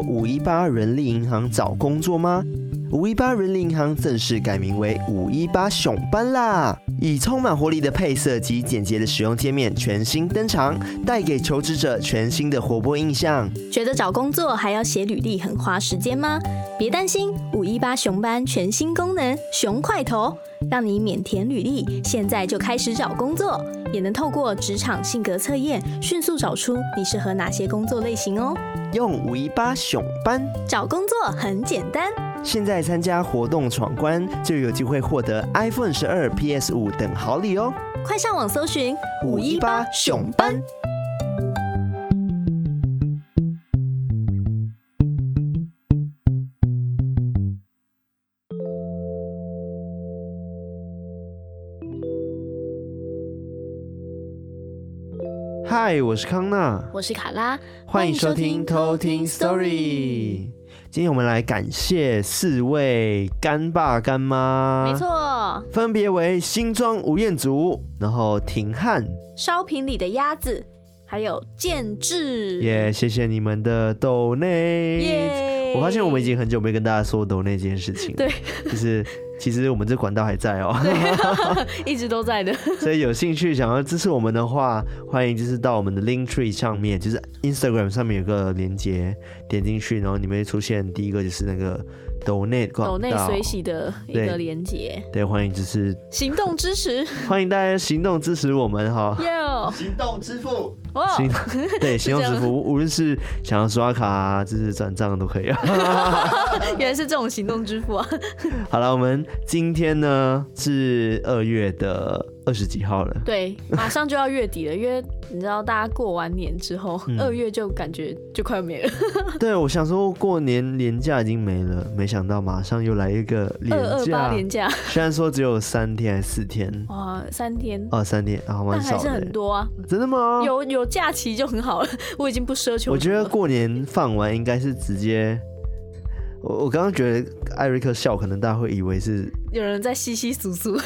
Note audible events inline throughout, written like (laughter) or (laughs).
五一八人力银行找工作吗？五一八人力银行正式改名为五一八熊班啦！以充满活力的配色及简洁的使用界面全新登场，带给求职者全新的活泼印象。觉得找工作还要写履历很花时间吗？别担心，五一八熊班全新功能熊块头，让你免填履历，现在就开始找工作，也能透过职场性格测验，迅速找出你适合哪些工作类型哦。用五一八熊班找工作很简单，现在参加活动闯关就有机会获得 iPhone 十二、PS 五等好礼哦！快上网搜寻五一八熊班。嗨，我是康娜，我是卡拉，欢迎收听偷听 Story。今天我们来感谢四位干爸干妈，没错，分别为新庄吴彦祖，然后廷汉，烧瓶里的鸭子，还有建志。耶，谢谢你们的豆内。耶，我发现我们已经很久没跟大家说抖内这件事情了。对，就是。其实我们这管道还在哦，(laughs) 一直都在的。所以有兴趣想要支持我们的话，欢迎就是到我们的 Linktree 上面，就是 Instagram 上面有个连接，点进去，然后里面会出现第一个就是那个。抖内抖内随喜的一个连接，对，欢迎支持行动支持，欢迎大家行动支持我们哈，行动支付，行 (laughs) 对行动支付，无论是想要刷卡、啊就是转账都可以啊。(laughs) (laughs) 原来是这种行动支付啊！好了，我们今天呢是二月的二十几号了，对，马上就要月底了，因为你知道大家过完年之后，二月就感觉就快要没了。对，我想说过年年假已经没了，没想。到马上又来一个年假，二二八连假，虽然说只有三天还是四天，哇，三天哦，三天啊，蛮少的，但还是很多啊，真的吗？有有假期就很好了，(laughs) 我已经不奢求。我觉得过年放完应该是直接。我我刚刚觉得艾瑞克笑，可能大家会以为是有人在窸窸窣窣，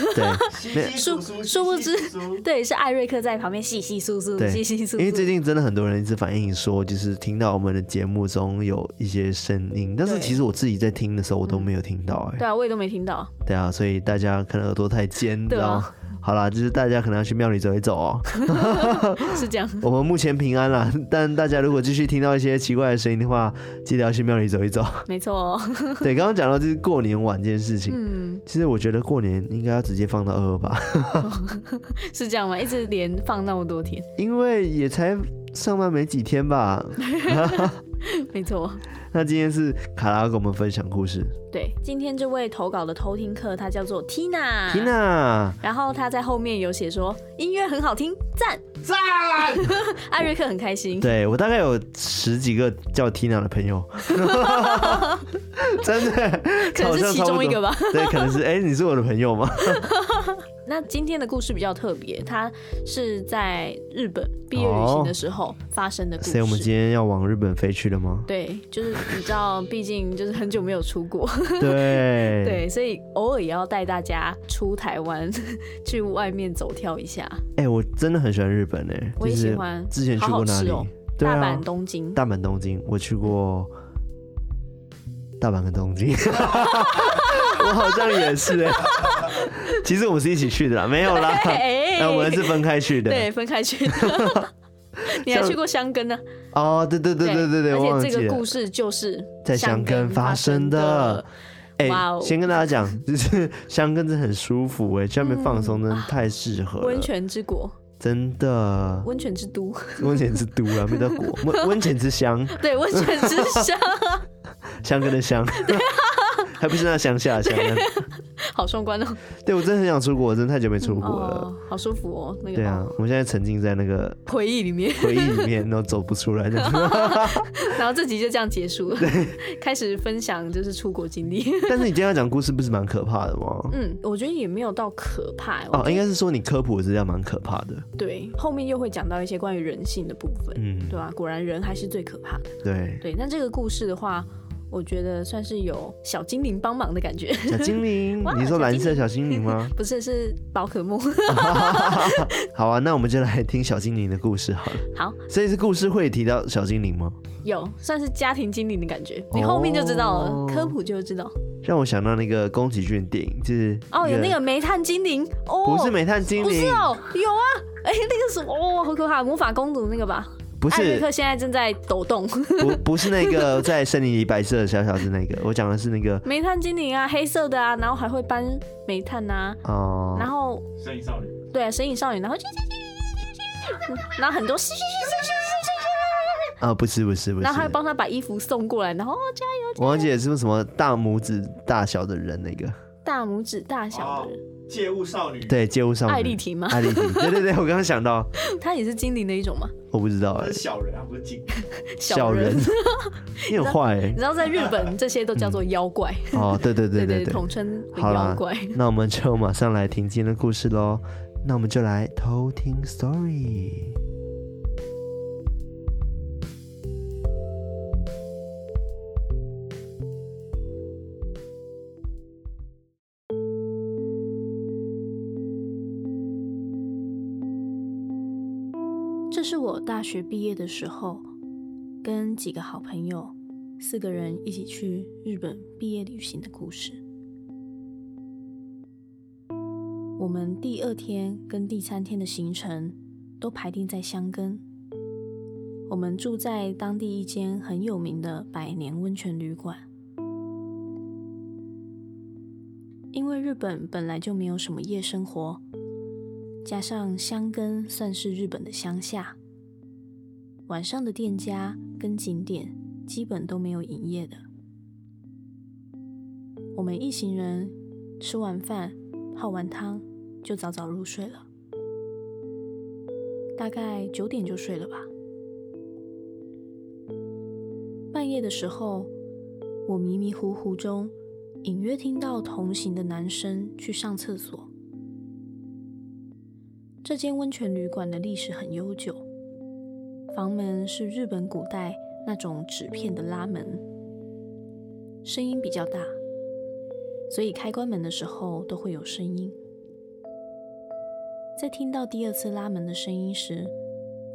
对，(laughs) 殊殊不知，对，是艾瑞克在旁边窸窸窣窣，窸窸窣窣。因为最近真的很多人一直反映说，就是听到我们的节目中有一些声音，但是其实我自己在听的时候，我都没有听到，哎，对啊，我也都没听到，对啊，所以大家可能耳朵太尖，对啊。好啦，就是大家可能要去庙里走一走哦。(laughs) (laughs) 是这样。我们目前平安啦，但大家如果继续听到一些奇怪的声音的话，记得要去庙里走一走。没错哦。(laughs) 对，刚刚讲到就是过年晚这件事情。嗯。其实我觉得过年应该要直接放到二二八。是这样吗？一直连放那么多天？因为也才上班没几天吧。没错。(laughs) 那今天是卡拉跟我们分享故事。对，今天这位投稿的偷听客，他叫做 Tina。Tina。然后他在后面有写说音乐很好听，赞赞。(laughs) 艾瑞克很开心。对，我大概有十几个叫 Tina 的朋友。(laughs) 真的？可能是其中一个吧。对，可能是。哎、欸，你是我的朋友吗？那今天的故事比较特别，它是在日本毕业旅行的时候发生的故事。所以我们今天要往日本飞去了吗？对，就是你知道，毕竟就是很久没有出国。(laughs) (laughs) 对对，所以偶尔也要带大家出台湾，(laughs) 去外面走跳一下。哎、欸，我真的很喜欢日本哎，我也喜欢。之前去过哪里？好好哦、大阪、东京。大阪、东京，我去过大阪跟东京。我好像也是。哎，(laughs) 其实我们是一起去的啦，没有啦，那 (laughs) 我们是分开去的，对，分开去的。(laughs) 你还去过香根呢？哦，对对对对对对，而且这个故事就是在香根发生的。哎，先跟大家讲，就是香根真的很舒服哎，去那边放松真的太适合了。温泉之国，真的，温泉之都，温泉之都啊，没得国，温温泉之乡，对，温泉之乡，香根的乡。还不是那乡下乡，(laughs) 好壮观哦。对，我真的很想出国，我真的太久没出国了，好舒服哦。那个、对啊，我们现在沉浸在那个回忆里面，回忆里面，然后走不出来这样 (laughs) 然后这集就这样结束了，(laughs) 对，开始分享就是出国经历。但是你今天要讲故事，不是蛮可怕的吗？嗯，我觉得也没有到可怕哦，应该是说你科普的资料蛮可怕的。对，后面又会讲到一些关于人性的部分，嗯，对吧、啊？果然人还是最可怕的。对对，那这个故事的话。我觉得算是有小精灵帮忙的感觉。小精灵，(laughs) 你说蓝色小精灵吗？(laughs) 不是，是宝可梦。(laughs) 好啊，那我们就来听小精灵的故事好了。好，所以是故事会提到小精灵吗？有，算是家庭精灵的感觉。你后面就知道了，哦、科普就知道。让我想到那个宫崎骏电影，就是哦，有那个煤炭精灵哦，不是煤炭精灵，不是哦，有啊，哎、欸，那个什么哦，好可怕，魔法公主那个吧？不是，艾瑞克现在正在抖动。不，不是那个 (laughs) 在森林里白色的小小子那个，我讲的是那个煤炭精灵啊，黑色的啊，然后还会搬煤炭呐、啊，哦，然后神隐少女，对啊，神隐少女，然后然后很多嘘嘘嘘嘘嘘嘘嘘啊，不是不是不是，然后还帮他把衣服送过来，然后加油，加油，我忘记是不是什么大拇指大小的人那个，大拇指大小的人。哦借物少女，对，借物少女，艾丽缇吗？艾丽缇，(laughs) 对对对，我刚刚想到，她也是精灵的一种吗？我不知道欸，是小人啊，不是精灵，(laughs) 小人，(laughs) 你很坏哎，你知道在日本这些都叫做妖怪。哦，对对对对对，统称妖怪。那我们就马上来听今天的故事喽，那我们就来偷听 story。是我大学毕业的时候，跟几个好朋友，四个人一起去日本毕业旅行的故事。我们第二天跟第三天的行程都排定在箱根，我们住在当地一间很有名的百年温泉旅馆。因为日本本来就没有什么夜生活。加上箱根算是日本的乡下，晚上的店家跟景点基本都没有营业的。我们一行人吃完饭、泡完汤就早早入睡了，大概九点就睡了吧。半夜的时候，我迷迷糊糊中隐约听到同行的男生去上厕所。这间温泉旅馆的历史很悠久，房门是日本古代那种纸片的拉门，声音比较大，所以开关门的时候都会有声音。在听到第二次拉门的声音时，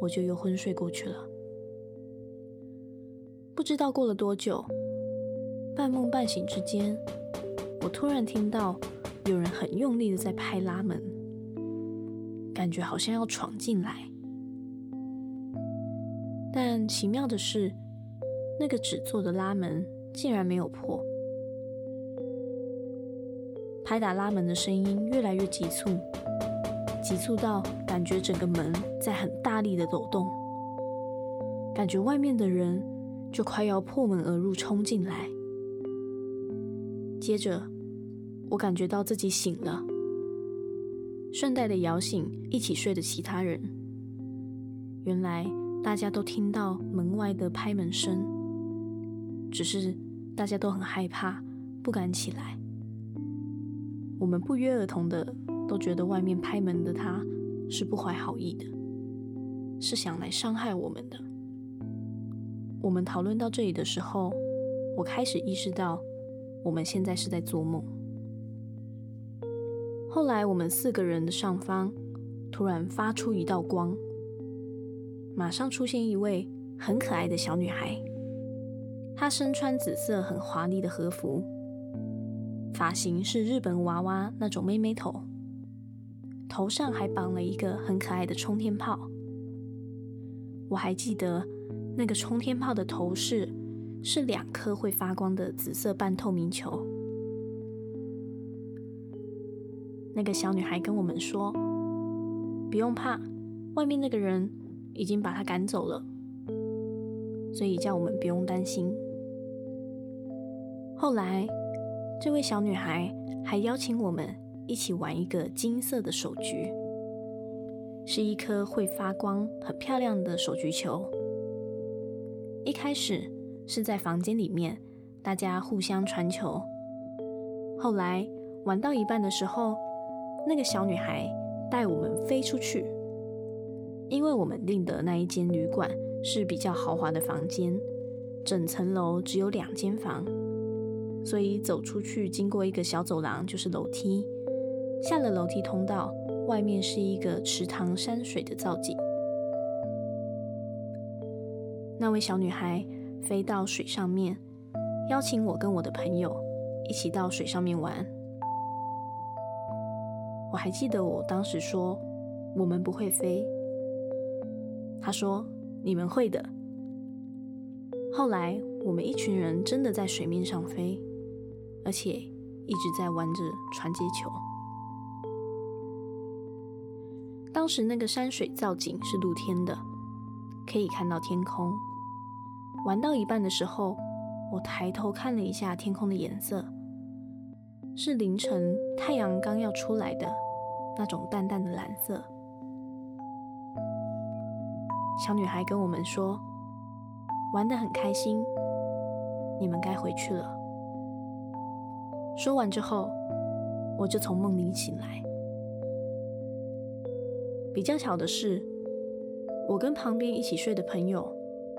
我就又昏睡过去了。不知道过了多久，半梦半醒之间，我突然听到有人很用力的在拍拉门。感觉好像要闯进来，但奇妙的是，那个纸做的拉门竟然没有破。拍打拉门的声音越来越急促，急促到感觉整个门在很大力的抖动，感觉外面的人就快要破门而入冲进来。接着，我感觉到自己醒了。顺带的摇醒一起睡的其他人。原来大家都听到门外的拍门声，只是大家都很害怕，不敢起来。我们不约而同的都觉得外面拍门的他是不怀好意的，是想来伤害我们的。我们讨论到这里的时候，我开始意识到我们现在是在做梦。后来，我们四个人的上方突然发出一道光，马上出现一位很可爱的小女孩。她身穿紫色很华丽的和服，发型是日本娃娃那种妹妹头，头上还绑了一个很可爱的冲天炮。我还记得那个冲天炮的头饰是两颗会发光的紫色半透明球。那个小女孩跟我们说：“不用怕，外面那个人已经把她赶走了，所以叫我们不用担心。”后来，这位小女孩还邀请我们一起玩一个金色的手橘，是一颗会发光、很漂亮的手橘球。一开始是在房间里面，大家互相传球。后来玩到一半的时候，那个小女孩带我们飞出去，因为我们订的那一间旅馆是比较豪华的房间，整层楼只有两间房，所以走出去经过一个小走廊就是楼梯，下了楼梯通道，外面是一个池塘山水的造景。那位小女孩飞到水上面，邀请我跟我的朋友一起到水上面玩。我还记得我当时说我们不会飞，他说你们会的。后来我们一群人真的在水面上飞，而且一直在玩着传接球。当时那个山水造景是露天的，可以看到天空。玩到一半的时候，我抬头看了一下天空的颜色，是凌晨太阳刚要出来的那种淡淡的蓝色。小女孩跟我们说，玩得很开心，你们该回去了。说完之后，我就从梦里醒来。比较巧的是，我跟旁边一起睡的朋友。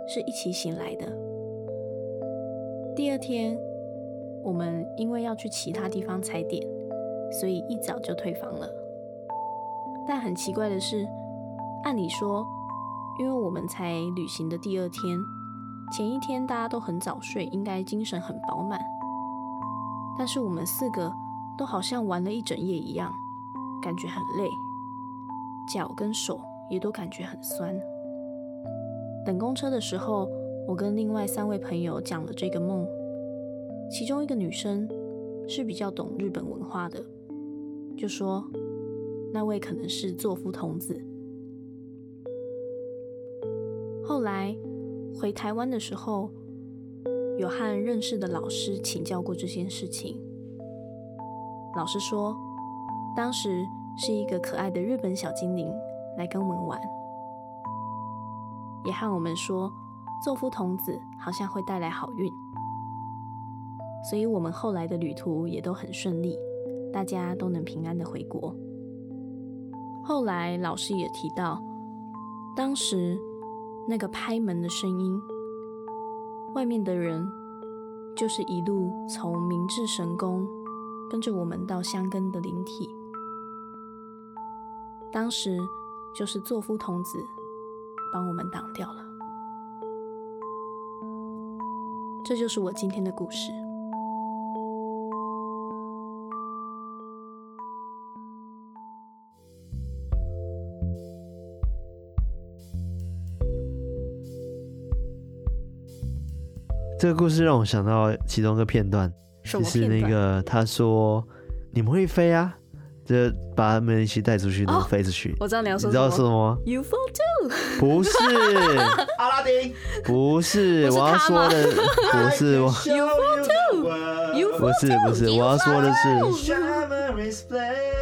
是一起醒来的。第二天，我们因为要去其他地方踩点，所以一早就退房了。但很奇怪的是，按理说，因为我们才旅行的第二天，前一天大家都很早睡，应该精神很饱满。但是我们四个都好像玩了一整夜一样，感觉很累，脚跟手也都感觉很酸。等公车的时候，我跟另外三位朋友讲了这个梦。其中一个女生是比较懂日本文化的，就说那位可能是座敷童子。后来回台湾的时候，有和认识的老师请教过这件事情。老师说，当时是一个可爱的日本小精灵来跟我们玩。也和我们说，座敷童子好像会带来好运，所以我们后来的旅途也都很顺利，大家都能平安的回国。后来老师也提到，当时那个拍门的声音，外面的人就是一路从明治神宫跟着我们到箱根的灵体，当时就是座敷童子。帮我们挡掉了。这就是我今天的故事。这个故事让我想到其中一个片段，就是那个他说：“你们会飞啊？”就把他们一起带出去，然后飞出去。我知道你要说，你知道说什么？You fall too？不是，(laughs) 阿拉丁。不是，我要说的不是我。UFO too？不是不是，我要说的是。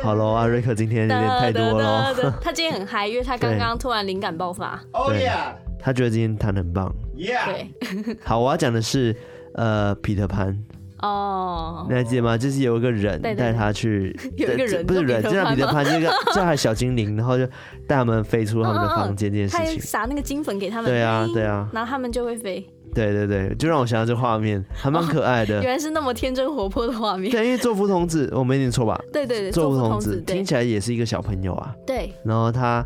好喽，(laughs) 阿瑞克今天有点太多了。他今天很嗨，因为他刚刚突然灵感爆发。Oh yeah！他觉得今天弹得很棒。Yeah！对。(laughs) 好，我要讲的是，呃，彼得潘。哦，oh, 你还记得吗？就是有一个人带他去，(laughs) 有一个人不是人，就像彼得潘那个 (laughs) 叫他小精灵，然后就带他们飞出他们的房间这件事情，撒那个金粉给他们，对啊对啊，然后他们就会飞，对对对，就让我想到这画面，还蛮可爱的，原来是那么天真活泼的画面。对，因为作福童子我没念错吧？对对对，座敷童子听起来也是一个小朋友啊，对，然后他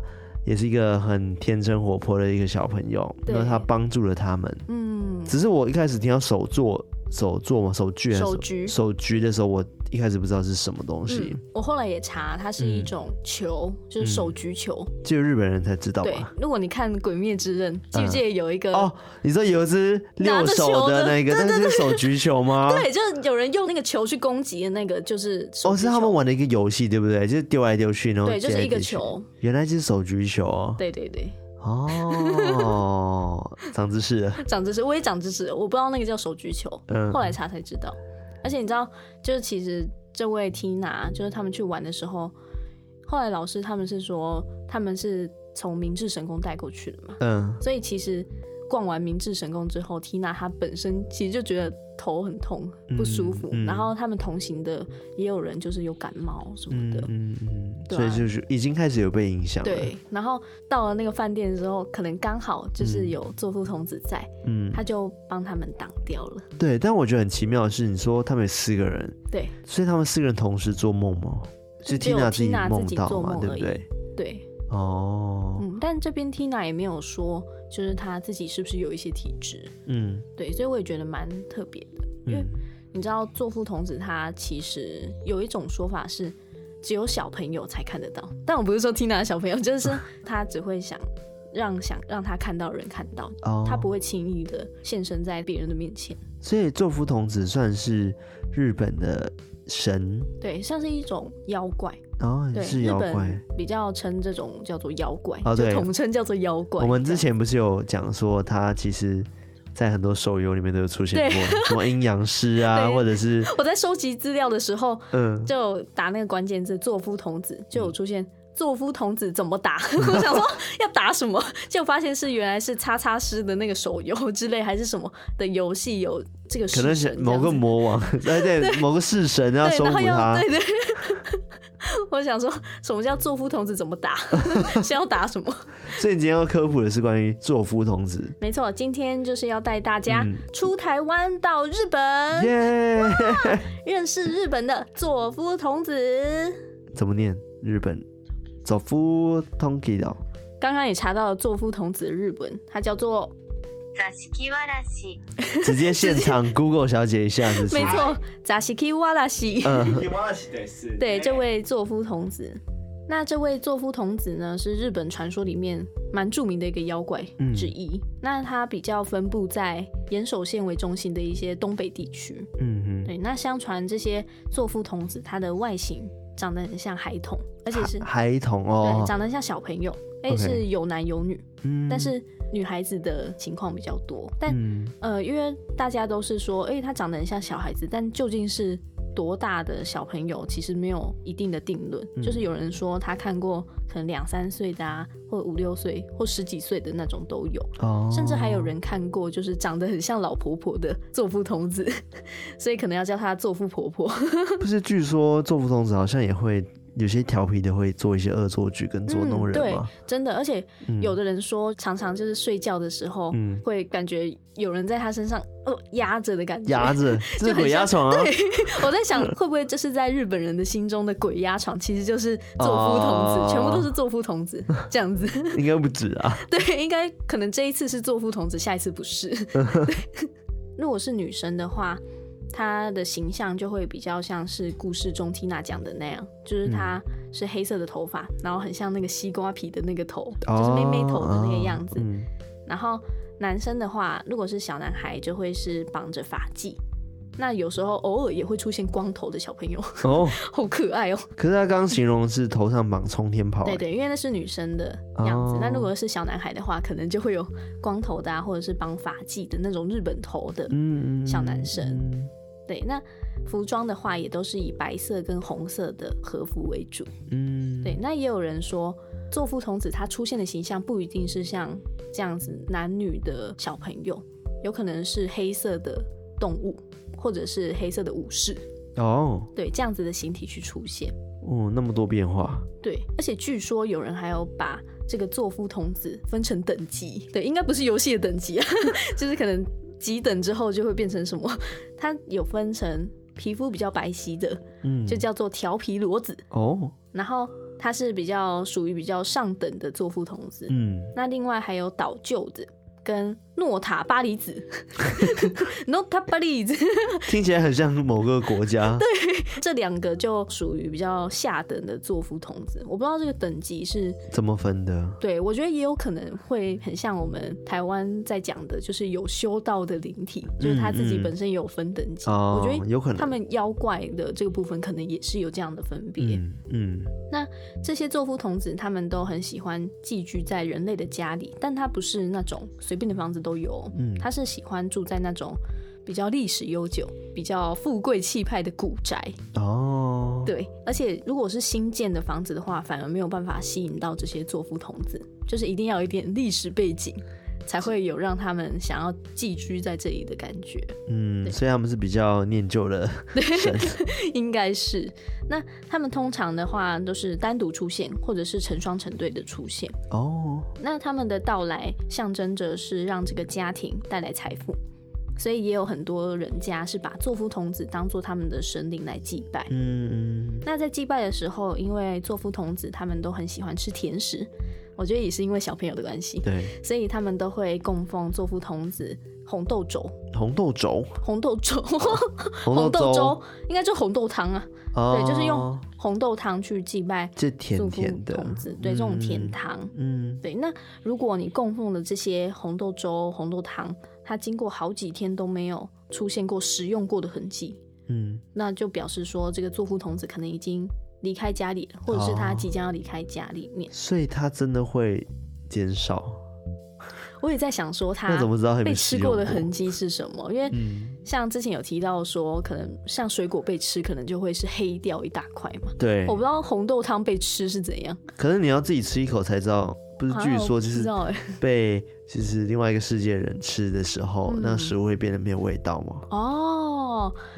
也是一个很天真活泼的一个小朋友，然后他帮助了他们，嗯，只是我一开始听到手作。手作嘛，手锯，手锯，手锯的时候，我一开始不知道是什么东西。嗯、我后来也查，它是一种球，嗯、就是手举球。只有日本人才知道吧？对，如果你看《鬼灭之刃》，记不记得有一个、嗯、哦？你说有一只六手的那个，(laughs) 那是手举球吗？(laughs) 对，就是有人用那个球去攻击的那个，就是哦，是他们玩的一个游戏，对不对？就是丢来丢去，然后对，就是一个球。原来就是手举球哦。对对对。哦，长知识了，(laughs) 长知识，我也长知识了。我不知道那个叫手举球，嗯，后来查才知道。而且你知道，就是其实这位 Tina，就是他们去玩的时候，后来老师他们是说他们是从明治神宫带过去的嘛，嗯，所以其实逛完明治神宫之后，Tina 她本身其实就觉得头很痛不舒服，嗯嗯、然后他们同行的也有人就是有感冒什么的，嗯嗯，嗯对啊、所以就是已经开始有被影响了。对，然后到了那个饭店之后，可能刚好就是有座敷童子在，嗯，他就帮他们挡掉了。对，但我觉得很奇妙的是，你说他们有四个人，对，所以他们四个人同时做梦吗？是 Tina 自己梦到嘛？对不对？对，哦，嗯，但这边 Tina 也没有说，就是他自己是不是有一些体质，嗯，对，所以我也觉得蛮特别的，因为你知道座敷童子他其实有一种说法是只有小朋友才看得到，但我不是说 Tina 的小朋友，就是 (laughs) 他只会想让想让他看到的人看到，哦，他不会轻易的现身在别人的面前，所以座敷童子算是日本的神，对，像是一种妖怪。哦，对，是妖怪，比较称这种叫做妖怪，哦，对，统称叫做妖怪。我们之前不是有讲说，他其实，在很多手游里面都有出现过，(laughs) 什么阴阳师啊，或者是我在收集资料的时候，嗯，就打那个关键字“作夫童子”，就有出现“作夫童子怎么打”。(laughs) 我想说要打什么，就发现是原来是叉叉师的那个手游之类，还是什么的游戏有这个可能是某个魔王，对 (laughs) 对，某个式神要收服他，对对。我想说，什么叫座夫童子？怎么打？(laughs) 是要打什么？(laughs) 所以你今天要科普的是关于座夫童子。没错，今天就是要带大家出台湾到日本，认识日本的座夫童子。怎么念？日本座敷童子哦。刚刚也查到了座敷童子的日本，它叫做。直接现场 Google 小姐一下子，没错，扎西基瓦拉西。嗯，对，这位作夫童子。那这位作夫童子呢，是日本传说里面蛮著名的一个妖怪之一。嗯、那它比较分布在岩手县为中心的一些东北地区。嗯哼，对。那相传这些作夫童子，它的外形长得很像孩童，而且是孩童哦，对，长得像小朋友，而且是有男有女。嗯，但是。女孩子的情况比较多，但、嗯、呃，因为大家都是说，哎、欸，她长得很像小孩子，但究竟是多大的小朋友，其实没有一定的定论。嗯、就是有人说他看过可能两三岁的啊，或五六岁，或十几岁的那种都有，哦，甚至还有人看过就是长得很像老婆婆的 (laughs) 作夫童子，所以可能要叫她作夫婆婆。不是，据说作夫童子好像也会。有些调皮的会做一些恶作剧跟捉弄人吗？嗯、对，真的，而且有的人说，常常就是睡觉的时候，嗯，会感觉有人在他身上哦压着的感觉，压着，(laughs) 这是鬼压床啊！对，(laughs) 我在想，会不会这是在日本人的心中的鬼压床，其实就是作夫童子，哦、全部都是作夫童子这样子？(laughs) 应该不止啊。对，应该可能这一次是作夫童子，下一次不是。如果是女生的话。她的形象就会比较像是故事中 Tina 讲的那样，就是他是黑色的头发，嗯、然后很像那个西瓜皮的那个头，哦、就是妹妹头的那个样子。哦嗯、然后男生的话，如果是小男孩，就会是绑着发髻。那有时候偶尔也会出现光头的小朋友，哦，(laughs) 好可爱哦。可是他刚刚形容是头上绑冲天炮，对对，因为那是女生的样子。哦、那如果是小男孩的话，可能就会有光头的啊，或者是绑发髻的那种日本头的小男生。嗯嗯对，那服装的话也都是以白色跟红色的和服为主。嗯，对，那也有人说，座夫童子他出现的形象不一定是像这样子男女的小朋友，有可能是黑色的动物，或者是黑色的武士。哦，对，这样子的形体去出现。哦，那么多变化。对，而且据说有人还有把这个座夫童子分成等级。对，应该不是游戏的等级啊，(laughs) 就是可能。几等之后就会变成什么？它有分成皮肤比较白皙的，嗯，就叫做调皮骡子哦。然后它是比较属于比较上等的做父童子，嗯。那另外还有倒臼子跟。诺塔巴里子，诺塔巴里子，(laughs) (laughs) 听起来很像某个国家。(laughs) 对，这两个就属于比较下等的作夫童子。我不知道这个等级是怎么分的。对，我觉得也有可能会很像我们台湾在讲的，就是有修道的灵体，嗯、就是他自己本身也有分等级。哦、我觉得有可能他们妖怪的这个部分可能也是有这样的分别。嗯，嗯，那这些作夫童子他们都很喜欢寄居在人类的家里，但他不是那种随便的房子都。都有，嗯，他是喜欢住在那种比较历史悠久、比较富贵气派的古宅。哦。对，而且如果是新建的房子的话，反而没有办法吸引到这些作夫童子，就是一定要有一点历史背景，才会有让他们想要寄居在这里的感觉。嗯，所以他们是比较念旧的 (laughs) 神，应该是。那他们通常的话都是单独出现，或者是成双成对的出现。哦，那他们的到来象征着是让这个家庭带来财富。所以也有很多人家是把座夫童子当做他们的神灵来祭拜。嗯嗯。那在祭拜的时候，因为座夫童子他们都很喜欢吃甜食，我觉得也是因为小朋友的关系。对。(laughs) 所以他们都会供奉作父童子红豆粥。红豆粥。(laughs) 红豆粥。(laughs) 红豆粥应该就红豆汤啊。哦。对，就是用红豆汤去祭拜这甜甜的童子。对，这种甜汤。嗯。对，那如果你供奉的这些红豆粥、红豆汤，它经过好几天都没有出现过食用过的痕迹，嗯，那就表示说这个作父童子可能已经离开家里，或者是他即将要离开家里面，哦，所以他真的会减少。我也在想说，它被吃过的痕迹是什么？因为像之前有提到说，可能像水果被吃，可能就会是黑掉一大块嘛。对，我不知道红豆汤被吃是怎样，可能你要自己吃一口才知道。不是，据说就是被就是另外一个世界人吃的时候，那食物会变得没有味道吗？哦，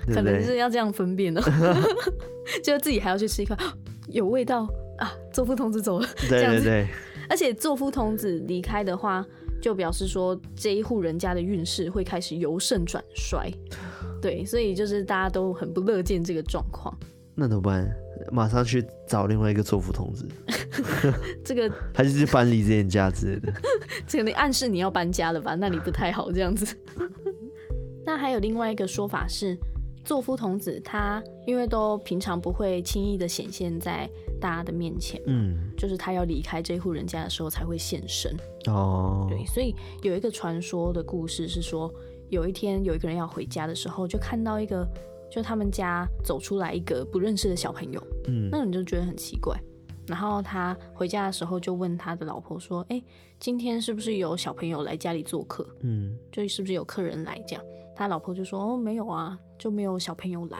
可能是要这样分辨的，(laughs) (laughs) 就自己还要去吃一块，(gasps) 有味道啊！座敷童子走了，对对对。而且座敷童子离开的话，就表示说这一户人家的运势会开始由盛转衰，对，所以就是大家都很不乐见这个状况。那怎么办？马上去找另外一个座敷童子，(laughs) 这个还是去搬离这件家之类的。这个你暗示你要搬家了吧？那你不太好这样子。那还有另外一个说法是，作夫童子他因为都平常不会轻易的显现在大家的面前，嗯，就是他要离开这户人家的时候才会现身。哦，对，所以有一个传说的故事是说，有一天有一个人要回家的时候，就看到一个。就他们家走出来一个不认识的小朋友，嗯，那你就觉得很奇怪。然后他回家的时候就问他的老婆说：“哎，今天是不是有小朋友来家里做客？嗯，就是不是有客人来这样？”他老婆就说：“哦，没有啊，就没有小朋友来。”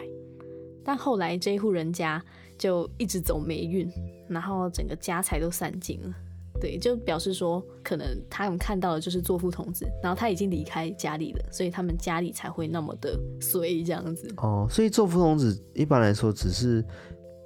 但后来这一户人家就一直走霉运，然后整个家财都散尽了。对，就表示说，可能他们看到的就是座敷童子，然后他已经离开家里了，所以他们家里才会那么的衰这样子。哦，所以座敷童子一般来说只是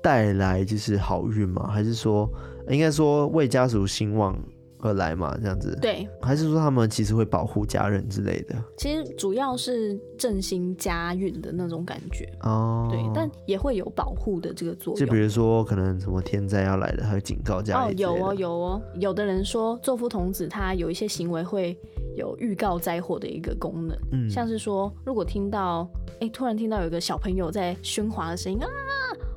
带来就是好运吗？还是说应该说为家族兴旺？而来嘛，这样子。对，还是说他们其实会保护家人之类的？其实主要是振兴家运的那种感觉哦。对，但也会有保护的这个作用。就比如说，可能什么天灾要来了，他会警告家里。哦，有哦，有哦。有的人说，座夫童子他有一些行为会有预告灾祸的一个功能。嗯，像是说，如果听到，哎，突然听到有个小朋友在喧哗的声音啊。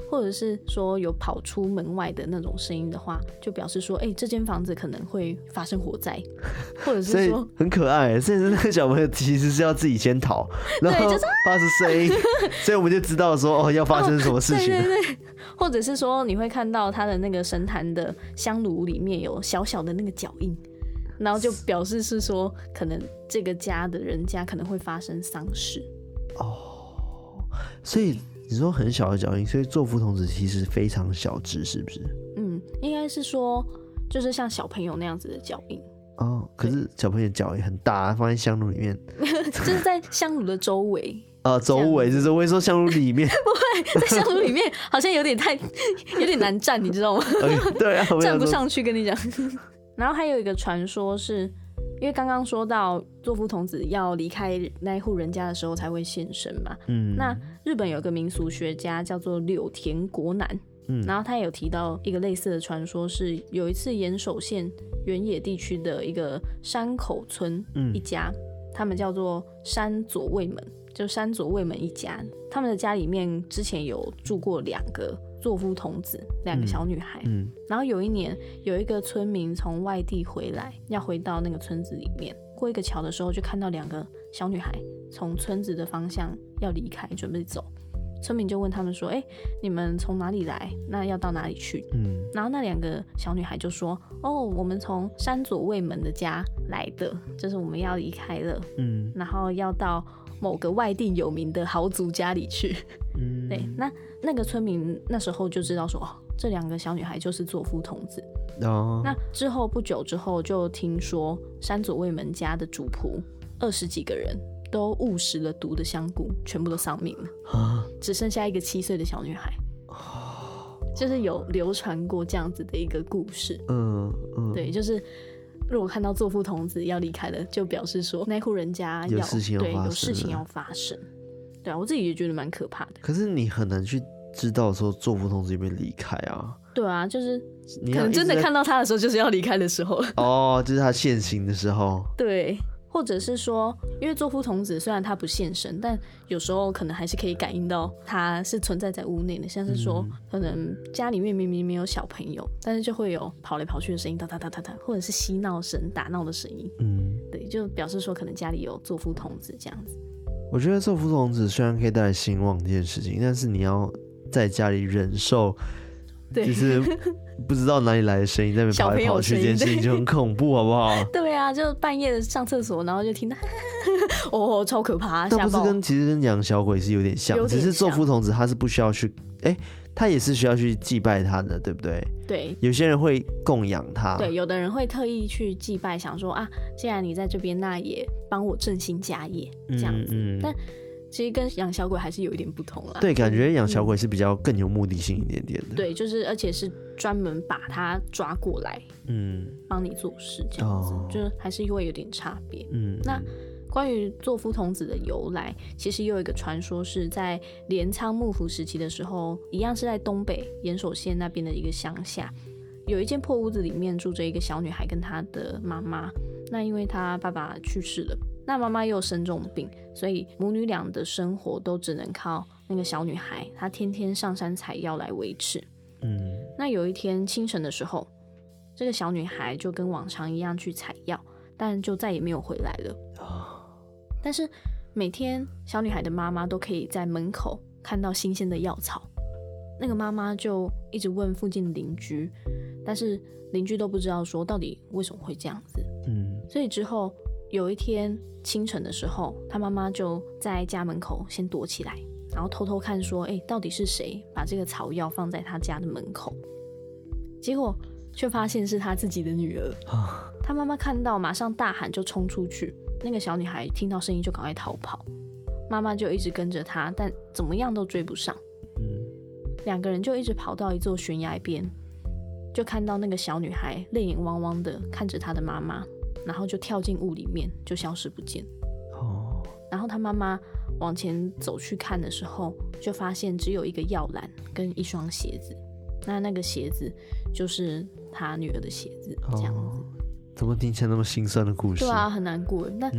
或者是说有跑出门外的那种声音的话，就表示说，哎、欸，这间房子可能会发生火灾，(laughs) 或者是说很可爱。甚至那个小朋友其实是要自己先逃，然后发出声音，(laughs) 所以我们就知道说，哦，要发生什么事情。哦、对对对，(laughs) 或者是说你会看到他的那个神坛的香炉里面有小小的那个脚印，然后就表示是说，可能这个家的人家可能会发生丧事。哦，所以。你说很小的脚印，所以座敷童子其实非常小只，是不是？嗯，应该是说，就是像小朋友那样子的脚印。哦，可是小朋友脚也很大，放在香炉里面，(laughs) 就是在香炉的周围。呃，周围就是我会说香炉里面，(laughs) 不会在香炉里面，好像有点太有点难站，你知道吗？(laughs) 对啊，站不上去，跟你讲。然后还有一个传说是。因为刚刚说到座夫童子要离开那一户人家的时候才会现身嘛，嗯，那日本有个民俗学家叫做柳田国男，嗯，然后他有提到一个类似的传说，是有一次岩手县原野地区的一个山口村一家，嗯，他们叫做山左卫门，就山左卫门一家，他们的家里面之前有住过两个。座敷童子，两个小女孩。嗯，嗯，然后有一年，有一个村民从外地回来，要回到那个村子里面，过一个桥的时候，就看到两个小女孩从村子的方向要离开，准备走。村民就问他们说：“哎，你们从哪里来？那要到哪里去？”嗯，然后那两个小女孩就说：“哦，我们从山左卫门的家来的，就是我们要离开了。嗯，然后要到某个外地有名的豪族家里去。嗯，对，那。”那个村民那时候就知道说，哦，这两个小女孩就是座夫童子。哦，那之后不久之后，就听说山左卫门家的主仆二十几个人都误食了毒的香菇，全部都丧命了，啊，只剩下一个七岁的小女孩。就是有流传过这样子的一个故事。嗯嗯，对，就是如果看到作父童子要离开了，就表示说那户人家要有事情要对发生有事情要发生。对啊，我自己也觉得蛮可怕的。可是你很难去知道说作福童子有没有离开啊？对啊，就是你可能真的看到他的时候，就是要离开的时候。哦，就是他现形的时候。(laughs) 对。或者是说，因为座夫童子虽然他不现身，但有时候可能还是可以感应到他是存在在屋内的，像是说，可能家里面明明没有小朋友，但是就会有跑来跑去的声音，哒哒哒哒哒，或者是嬉闹声、打闹的声音。嗯，对，就表示说可能家里有座夫童子这样子。我觉得座夫童子虽然可以带来兴旺这件事情，但是你要在家里忍受，就是。不知道哪里来的声音在那边跑来跑去，这件事情就很恐怖，好不好？(laughs) 对啊，就半夜上厕所，然后就听到，(laughs) 哦，超可怕！那不是跟其实跟养小鬼是有点像，只是做夫童子他是不需要去，哎、欸，他也是需要去祭拜他的，对不对？对，有些人会供养他，对，有的人会特意去祭拜，想说啊，既然你在这边，那也帮我振兴家业，这样子。嗯嗯、但其实跟养小鬼还是有一点不同啦。对，感觉养小鬼是比较更有目的性一点点的。对，就是而且是专门把他抓过来，嗯，帮你做事这样子，哦、就是还是会有点差别。嗯，那关于做夫童子的由来，其实又有一个传说是在镰仓幕府时期的时候，一样是在东北岩手县那边的一个乡下，有一间破屋子里面住着一个小女孩跟她的妈妈。那因为她爸爸去世了。那妈妈又生重病，所以母女俩的生活都只能靠那个小女孩，她天天上山采药来维持。嗯，那有一天清晨的时候，这个小女孩就跟往常一样去采药，但就再也没有回来了。但是每天小女孩的妈妈都可以在门口看到新鲜的药草，那个妈妈就一直问附近的邻居，但是邻居都不知道说到底为什么会这样子。嗯，所以之后。有一天清晨的时候，他妈妈就在家门口先躲起来，然后偷偷看说：“哎，到底是谁把这个草药放在他家的门口？”结果却发现是他自己的女儿。他妈妈看到，马上大喊，就冲出去。那个小女孩听到声音就赶快逃跑，妈妈就一直跟着她，但怎么样都追不上。两个人就一直跑到一座悬崖边，就看到那个小女孩泪眼汪汪的看着她的妈妈。然后就跳进雾里面，就消失不见。哦。然后他妈妈往前走去看的时候，就发现只有一个药篮跟一双鞋子。那那个鞋子就是他女儿的鞋子，这样子。哦。怎么听起来那么心酸的故事？对啊，很难过。那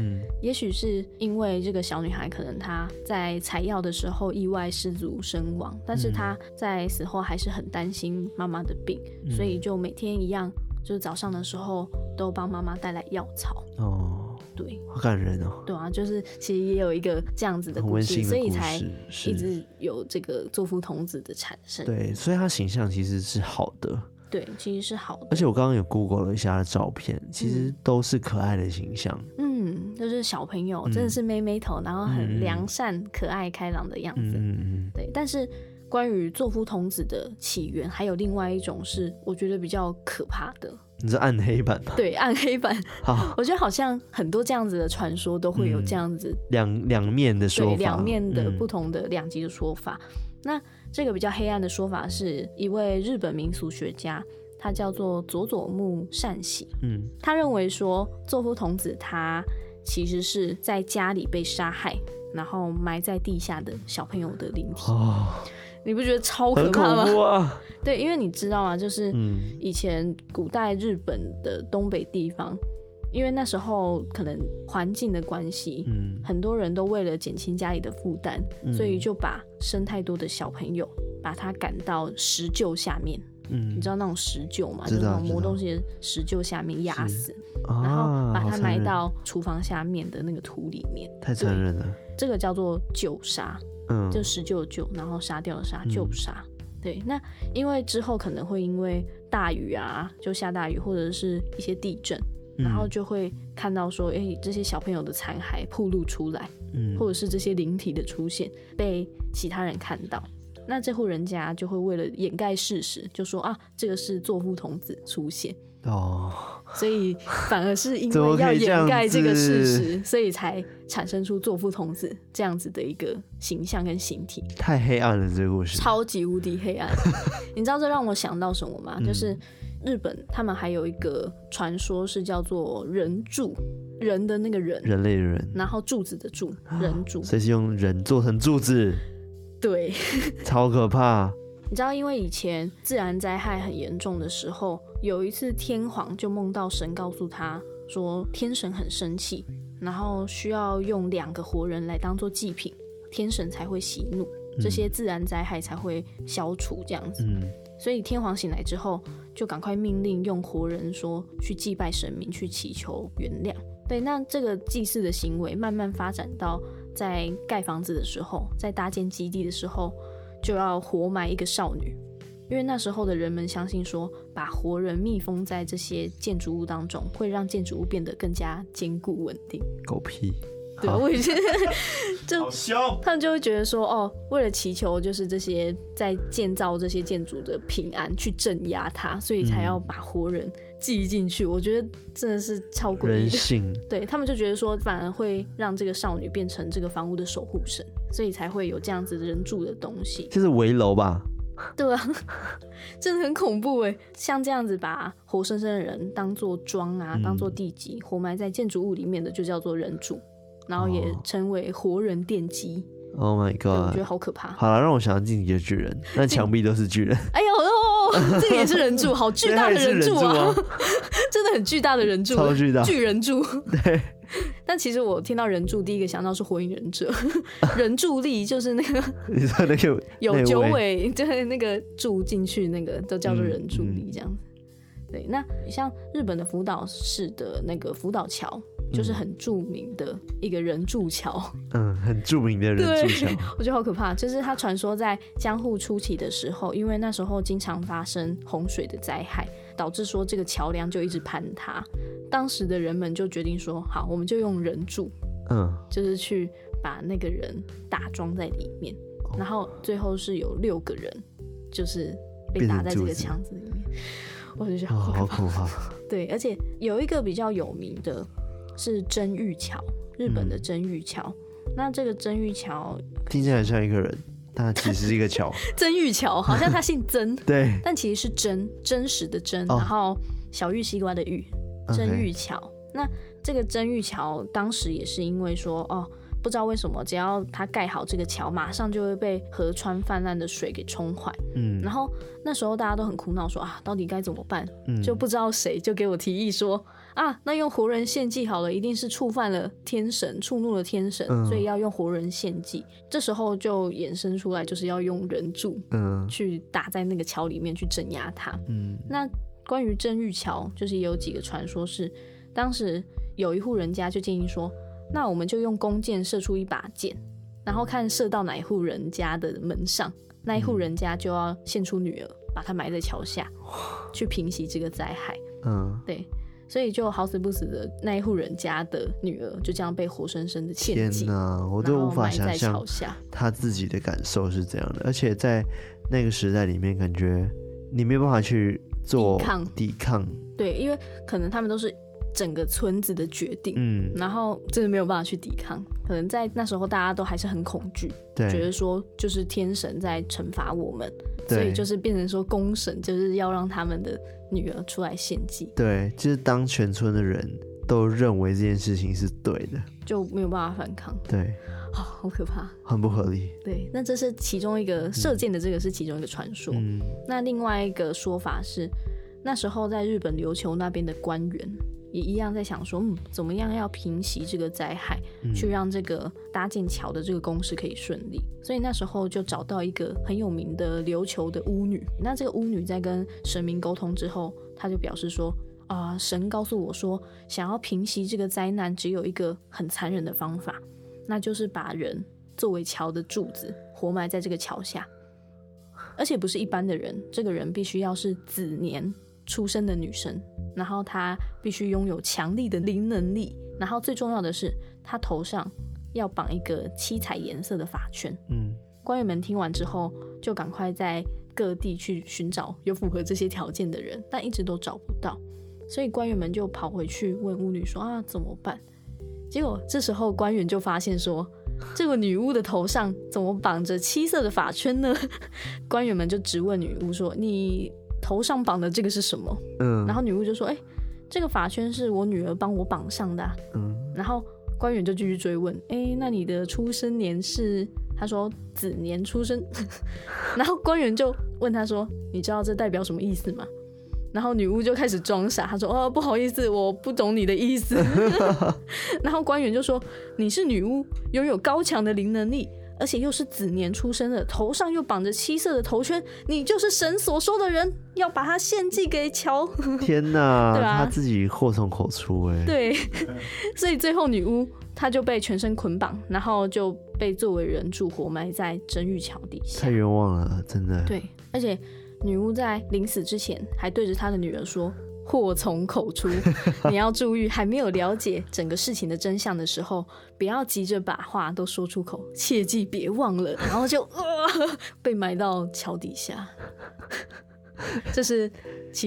也许是因为这个小女孩可能她在采药的时候意外失足身亡，但是她在死后还是很担心妈妈的病，嗯。所以就每天一样。就是早上的时候都帮妈妈带来药草哦，对，好感人哦。对啊，就是其实也有一个这样子的故事，所以才一直有这个座敷童子的产生。对，所以他形象其实是好的。对，其实是好的。而且我刚刚有 Google 了一下他的照片，其实都是可爱的形象。嗯，就是小朋友，真的是妹妹头，然后很良善、嗯、可爱、开朗的样子。嗯嗯。对，但是。关于作夫童子的起源，还有另外一种是我觉得比较可怕的。你是暗黑版吗？对，暗黑版。(laughs) 好，我觉得好像很多这样子的传说都会有这样子两两、嗯、面的说法，两面的不同的两极的说法。嗯、那这个比较黑暗的说法是一位日本民俗学家，他叫做佐佐木善喜。嗯，他认为说作夫童子他其实是在家里被杀害，然后埋在地下的小朋友的灵体。哦你不觉得超可怕吗？啊、(laughs) 对，因为你知道吗？就是以前古代日本的东北地方，嗯、因为那时候可能环境的关系，嗯，很多人都为了减轻家里的负担，嗯、所以就把生太多的小朋友，把他赶到石臼下面。嗯，你知道那种石臼吗？就是那种磨东西的石臼下面压死，然后把他埋到厨房下面的那个土里面。太残忍了。这个叫做臼杀。嗯，就石臼的臼，然后杀掉了杀臼杀。对，那因为之后可能会因为大雨啊，就下大雨或者是一些地震，嗯、然后就会看到说，哎、欸，这些小朋友的残骸暴露出来，嗯，或者是这些灵体的出现被其他人看到，那这户人家就会为了掩盖事实，就说啊，这个是座敷童子出现哦，所以反而是因为要掩盖这个事实，所以才产生出作父童子这样子的一个形象跟形体。太黑暗了，这个故事超级无敌黑暗。(laughs) 你知道这让我想到什么吗？嗯、就是日本他们还有一个传说是叫做人柱，人的那个人，人类的人，然后柱子的柱，(gasps) 人柱，所以是用人做成柱子。对，(laughs) 超可怕。你知道，因为以前自然灾害很严重的时候，有一次天皇就梦到神告诉他说，天神很生气，然后需要用两个活人来当做祭品，天神才会息怒，这些自然灾害才会消除这样子。嗯，所以天皇醒来之后，就赶快命令用活人说去祭拜神明，去祈求原谅。对，那这个祭祀的行为慢慢发展到。在盖房子的时候，在搭建基地的时候，就要活埋一个少女，因为那时候的人们相信说，把活人密封在这些建筑物当中，会让建筑物变得更加坚固稳定。狗屁！对，我以前 (laughs) 就好凶，他们就会觉得说，哦，为了祈求就是这些在建造这些建筑的平安，去镇压它，所以才要把活人。记进去，我觉得真的是超过人性。(laughs) 对，他们就觉得说，反而会让这个少女变成这个房屋的守护神，所以才会有这样子人住的东西。这是围楼吧？对啊，(laughs) 真的很恐怖哎！像这样子把活生生的人当做桩啊，当做地基，活埋在建筑物里面的，就叫做人柱，然后也称为活人奠基。Oh my god！我觉得好可怕。好了，让我想到进击的巨人，那墙壁都是巨人。(laughs) 哎呦哦，(laughs) 这个也是人柱，好巨大的人柱啊！(laughs) 真的很巨大的人柱，超巨大巨人柱。(laughs) 对。但其实我听到人柱，第一个想到是火影忍者，人柱力就是那个，你说那个有九尾，就是那个柱进去那个都叫做人柱力这样子。对，那像日本的福岛市的那个福岛桥。就是很著名的一个人柱桥，嗯，很著名的人柱桥，(laughs) 我觉得好可怕。就是他传说在江户初期的时候，因为那时候经常发生洪水的灾害，导致说这个桥梁就一直坍塌。当时的人们就决定说，好，我们就用人柱，嗯，就是去把那个人打装在里面，然后最后是有六个人，就是被打在这个墙子里面。我就觉得好可怕。(laughs) 对，而且有一个比较有名的。是真玉桥，日本的真玉桥。嗯、那这个真玉桥听起来像一个人，但其实是一个桥。(laughs) 真玉桥好像他姓 (laughs) 曾，对，但其实是真真实的真，哦、然后小玉西瓜的玉，真玉桥。那这个真玉桥当时也是因为说哦。不知道为什么，只要他盖好这个桥，马上就会被河川泛滥的水给冲坏。嗯，然后那时候大家都很苦恼，说啊，到底该怎么办？嗯，就不知道谁就给我提议说啊，那用活人献祭好了，一定是触犯了天神，触怒了天神，嗯，所以要用活人献祭。这时候就衍生出来，就是要用人柱，嗯，去打在那个桥里面去镇压它。嗯，那关于真玉桥，就是也有几个传说是，当时有一户人家就建议说。那我们就用弓箭射出一把箭，然后看射到哪一户人家的门上，那一户人家就要献出女儿，把她埋在桥下，去平息这个灾害。嗯，对，所以就好死不死的那一户人家的女儿就这样被活生生的献祭。天哪，我都无法想象他自己的感受是这样的，而且在那个时代里面，感觉你没有办法去做抵抗。抵抗。对，因为可能他们都是。整个村子的决定，嗯，然后真的没有办法去抵抗，可能在那时候大家都还是很恐惧，对，觉得说就是天神在惩罚我们，对，所以就是变成说公神就是要让他们的女儿出来献祭，对，就是当全村的人都认为这件事情是对的，就没有办法反抗，对，哦，好可怕，很不合理，对，那这是其中一个射箭的这个是其中一个传说，嗯，那另外一个说法是那时候在日本琉球那边的官员。也一样在想说，嗯，怎么样要平息这个灾害，嗯、去让这个搭建桥的这个工事可以顺利。所以那时候就找到一个很有名的琉球的巫女。那这个巫女在跟神明沟通之后，她就表示说，啊、呃，神告诉我说，想要平息这个灾难，只有一个很残忍的方法，那就是把人作为桥的柱子，活埋在这个桥下，而且不是一般的人，这个人必须要是子年出生的女生。然后她必须拥有强力的灵能力，然后最重要的是，她头上要绑一个七彩颜色的发圈。嗯，官员们听完之后就赶快在各地去寻找有符合这些条件的人，但一直都找不到，所以官员们就跑回去问巫女说啊，怎么办？结果这时候官员就发现说，这个女巫的头上怎么绑着七色的发圈呢？(laughs) 官员们就直问女巫说，你头上绑的这个是什么？嗯，然后女巫就说，哎，这个法圈是我女儿帮我绑上的啊。嗯，然后官员就继续追问，哎，那你的出生年是？他说子年出生，(laughs) 然后官员就问他说：“你知道这代表什么意思吗？”然后女巫就开始装傻，她说：“哦，不好意思，我不懂你的意思。” (laughs) 然后官员就说：“你是女巫，拥有高强的灵能力，而且又是子年出生的，头上又绑着七色的头圈，你就是神所说的人，要把他献祭给乔。(laughs) ”天哪，对吧？他自己祸从口出哎。对，(laughs) 所以最后女巫。她就被全身捆绑，然后就被作为人柱活埋在真玉桥底下。太冤枉了，真的。对，而且女巫在临死之前还对着她的女儿说：“祸从口出，(laughs) 你要注意，还没有了解整个事情的真相的时候，不要急着把话都说出口，切记别忘了。”然后就、呃、(laughs) 被埋到桥底下。(laughs) 这是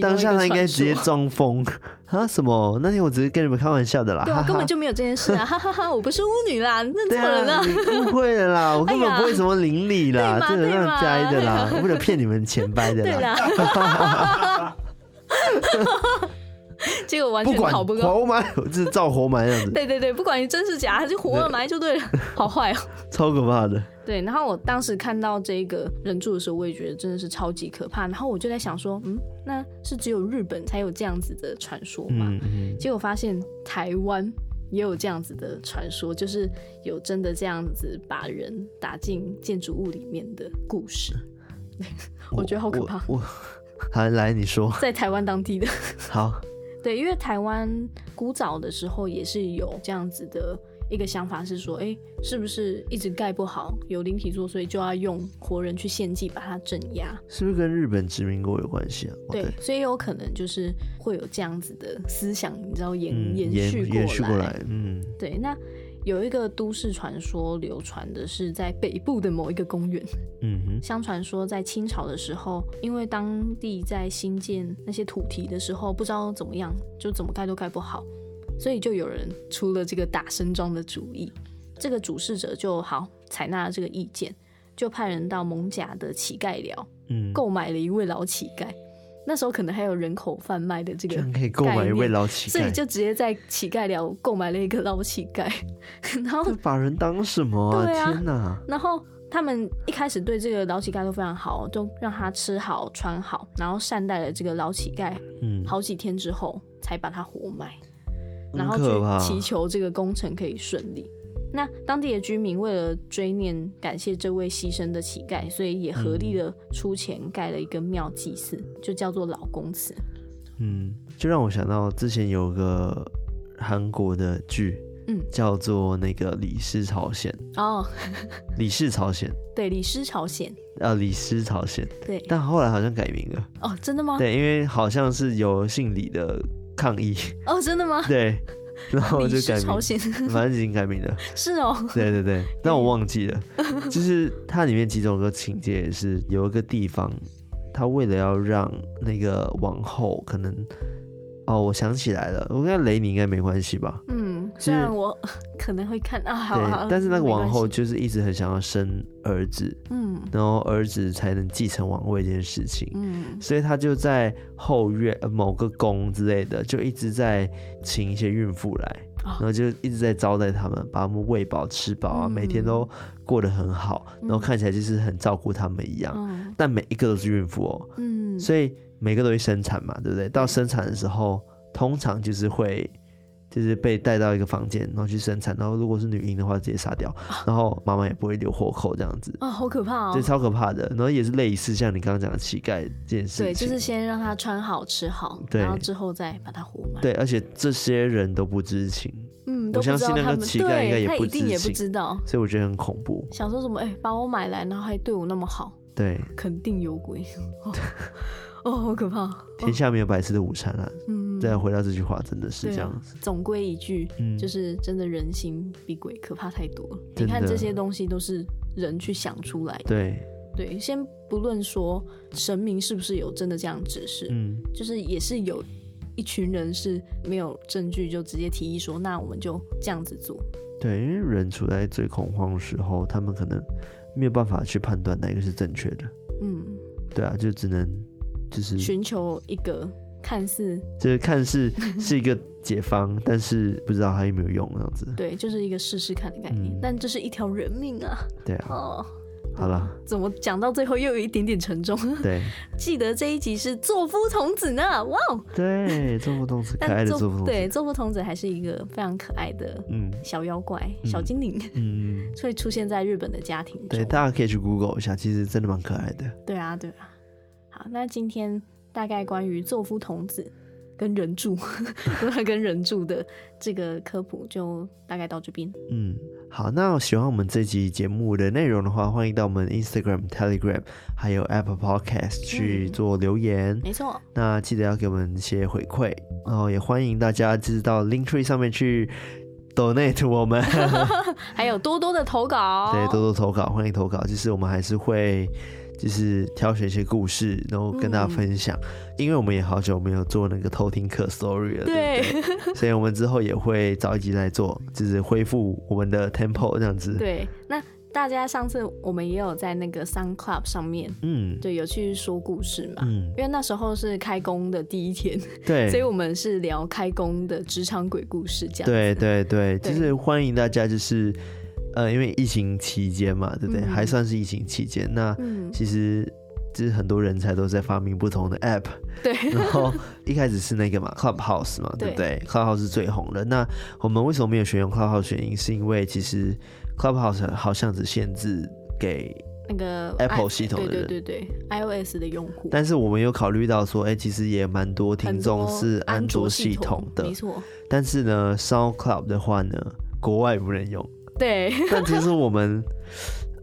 当下他应该直接装疯啊？什么？那天我只是跟你们开玩笑的啦，对啊，根本就没有这件事啊！哈哈哈，我不是巫女啦，那错了啦，你误会了啦，我根本不会什么灵里啦，这个让摘的啦，为了骗你们钱掰的啦。结 (laughs) 果完全跑不过，活埋，就是照活埋这样子。(laughs) 对对对，不管你真是假，还是活了 (laughs) 埋就对了，好坏哦，超可怕的。对，然后我当时看到这个人柱的时候，我也觉得真的是超级可怕。然后我就在想说，嗯，那是只有日本才有这样子的传说吗？嗯嗯。结果发现台湾也有这样子的传说，就是有真的这样子把人打进建筑物里面的故事。我，我觉得好可怕。我，我，好，来你说，在台湾当地的。好。(laughs) 对，因为台湾古早的时候也是有这样子的一个想法，是说，哎，是不是一直盖不好，有灵体作祟，就要用活人去献祭把它镇压？是不是跟日本殖民过有关系啊？对，所以有可能就是会有这样子的思想，你知道延、嗯、延续过来，延续过来，嗯，对，那。有一个都市传说流传的是在北部的某一个公园。嗯哼，相传说在清朝的时候，因为当地在新建那些土堤的时候，不知道怎么样，就怎么盖都盖不好，所以就有人出了这个打生桩的主意。这个主事者就好采纳了这个意见，就派人到蒙甲的乞丐寮，嗯，购买了一位老乞丐。那时候可能还有人口贩卖的这个，可以购买一位老乞丐，所以就直接在乞丐寮购买了一个老乞丐，(laughs) 然后把人当什么啊？对啊，天哪！然后他们一开始对这个老乞丐都非常好，都让他吃好穿好，然后善待了这个老乞丐，嗯，好几天之后才把他活埋，然后去祈求这个工程可以顺利。那当地的居民为了追念感谢这位牺牲的乞丐，所以也合力的出钱盖了一个庙祭祀，就叫做老公祠。嗯，就让我想到之前有个韩国的剧，嗯，叫做那个《李氏朝鲜》哦，(laughs)《李氏朝鲜》对，《李氏朝鲜》啊，《李氏朝鲜》对，但后来好像改名了哦，真的吗？对，因为好像是有姓李的抗议哦，真的吗？(laughs) 对。然后我就改名，反正已经改名了。(laughs) 是哦，对对对，但我忘记了。(laughs) 就是它里面几种歌情节也是有一个地方，他为了要让那个王后可能。哦，我想起来了，我跟雷你应该没关系吧？嗯，虽然我 (laughs) 可能会看啊，好好对，但是那个王后就是一直很想要生儿子，嗯，然后儿子才能继承王位这件事情，嗯，所以他就在后院某个宫之类的，就一直在请一些孕妇来，哦，然后就一直在招待他们，把他们喂饱吃饱啊，嗯，每天都过得很好，然后看起来就是很照顾他们一样，嗯，但每一个都是孕妇哦，嗯，所以。每个都会生产嘛，对不对？到生产的时候，通常就是会，就是被带到一个房间，然后去生产。然后如果是女婴的话，直接杀掉。然后妈妈也不会留活口这样子。啊，好可怕哦！对，超可怕的。然后也是类似像你刚刚讲的乞丐这件事情。对，就是先让他穿好吃好，对，然后之后再把他活埋。对，而且这些人都不知情。嗯，我相信那个乞丐应该也不知情，他一定也不知道。所以我觉得很恐怖。想说什么？哎、欸，把我买来，然后还对我那么好。对，肯定有鬼。哦，(laughs) 好可怕！天下没有白吃的午餐啊。嗯，再回到这句话，真的是这样子。啊、总归一句，嗯，就是真的人心比鬼可怕太多了。你看这些东西都是人去想出来的。对，对，先不论说神明是不是有真的这样指示，嗯，就是也是有一群人是没有证据就直接提议说，那我们就这样子做。对，因为人处在最恐慌的时候，他们可能没有办法去判断哪一个是正确的。嗯，对啊，就只能就是寻求一个看似就是看似 (laughs) 是一个解方，(laughs) 但是不知道它有没有用这样子。对，就是一个试试看的概念。嗯、但这是一条人命啊！对啊。哦。好了，怎么讲到最后又有一点点沉重？对，(laughs) 记得这一集是座夫童子呢，哇哦！对，座夫童子，可爱的座敷童子。对，座夫童子还是一个非常可爱的嗯小妖怪、嗯、小精灵，嗯，会出现在日本的家庭中。对，大家可以去 Google 一下，其实真的蛮可爱的。对啊，对啊。好，那今天大概关于作夫童子。跟人柱，(laughs) 跟人柱的这个科普就大概到这边。嗯，好，那喜欢我们这集节目的内容的话，欢迎到我们 Instagram、Telegram 还有 Apple Podcast 去做留言。嗯、没错，那记得要给我们一些回馈，然后也欢迎大家就是到 Linktree 上面去 Donate 我们，(laughs) 还有多多的投稿，对，多多投稿，欢迎投稿。就是我们还是会。就是挑选一些故事，然后跟大家分享。嗯、因为我们也好久没有做那个偷听课 story 了，对，对，对，(laughs) 所以我们之后也会早一集来做，就是恢复我们的 tempo 这样子。对，那大家上次我们也有在那个 Sun Club 上面，嗯，对，有去说故事嘛，嗯，因为那时候是开工的第一天，对，所以我们是聊开工的职场鬼故事这样子。对对对，就是欢迎大家就是。呃，因为疫情期间嘛，对不对？嗯、还算是疫情期间。那其实就是很多人才都在发明不同的 app。(laughs) 对。然后一开始是那个嘛，Clubhouse 嘛，对不对，对？Clubhouse 是最红的。那我们为什么没有选用 Clubhouse？原因是因为其实 Clubhouse 好像只限制给那个 Apple 系统的人，对对对对，iOS 的用户。但是我们有考虑到说，哎，其实也蛮多听众是安卓系统的，没错。但是呢，SoundCloud 的话呢，国外不能用。对，(laughs) 但其实我们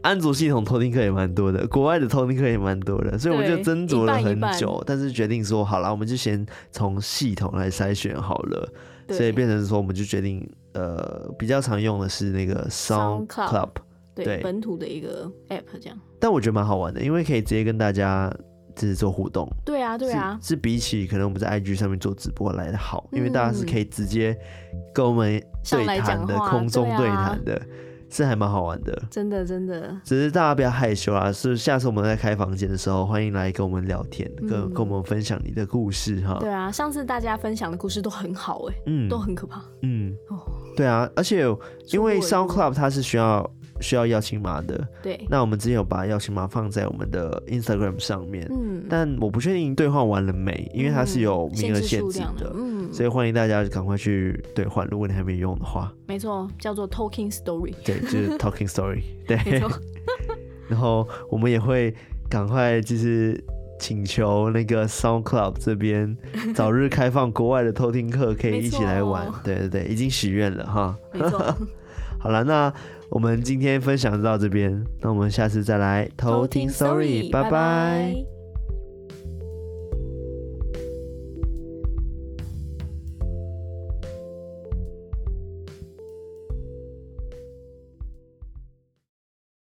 安卓系统偷听课也蛮多的，国外的偷听课也蛮多的，所以我们就斟酌了很久，一半。一半，但是决定说好了，我们就先从系统来筛选好了，所以变成说我们就决定，呃，比较常用的是那个 Sound Club，对，对。本土的一个 App 这样。但我觉得蛮好玩的，因为可以直接跟大家就是做互动。对啊，对啊，是，是比起可能我们在 IG 上面做直播来的好，因为大家是可以直接跟我们。对谈的空中对谈的，是还蛮好玩的，真的真的。只是大家不要害羞啊，是下次我们在开房间的时候，欢迎来跟我们聊天，跟跟我们分享你的故事哈。对啊，上次大家分享的故事都很好哎，嗯，都很可怕，嗯，对啊，而且因为 Sound Club 它是需要。需要邀请码的，对。那我们之前有把邀请码放在我们的 Instagram 上面，嗯，但我不确定兑换完了没，因为它是有名额限制的，嗯，所以欢迎大家赶快去兑换，如果你还没用的话。没错，叫做 Talking Story，对，就是 Talking Story，(laughs) 对。(laughs) 然后我们也会赶快就是请求那个 Sound Club 这边早日开放国外的偷听课，可以一起来玩。(laughs) 对对对，已经许愿了哈。好了，那。我们今天分享就到这边，那我们下次再来偷听 Sorry，拜拜。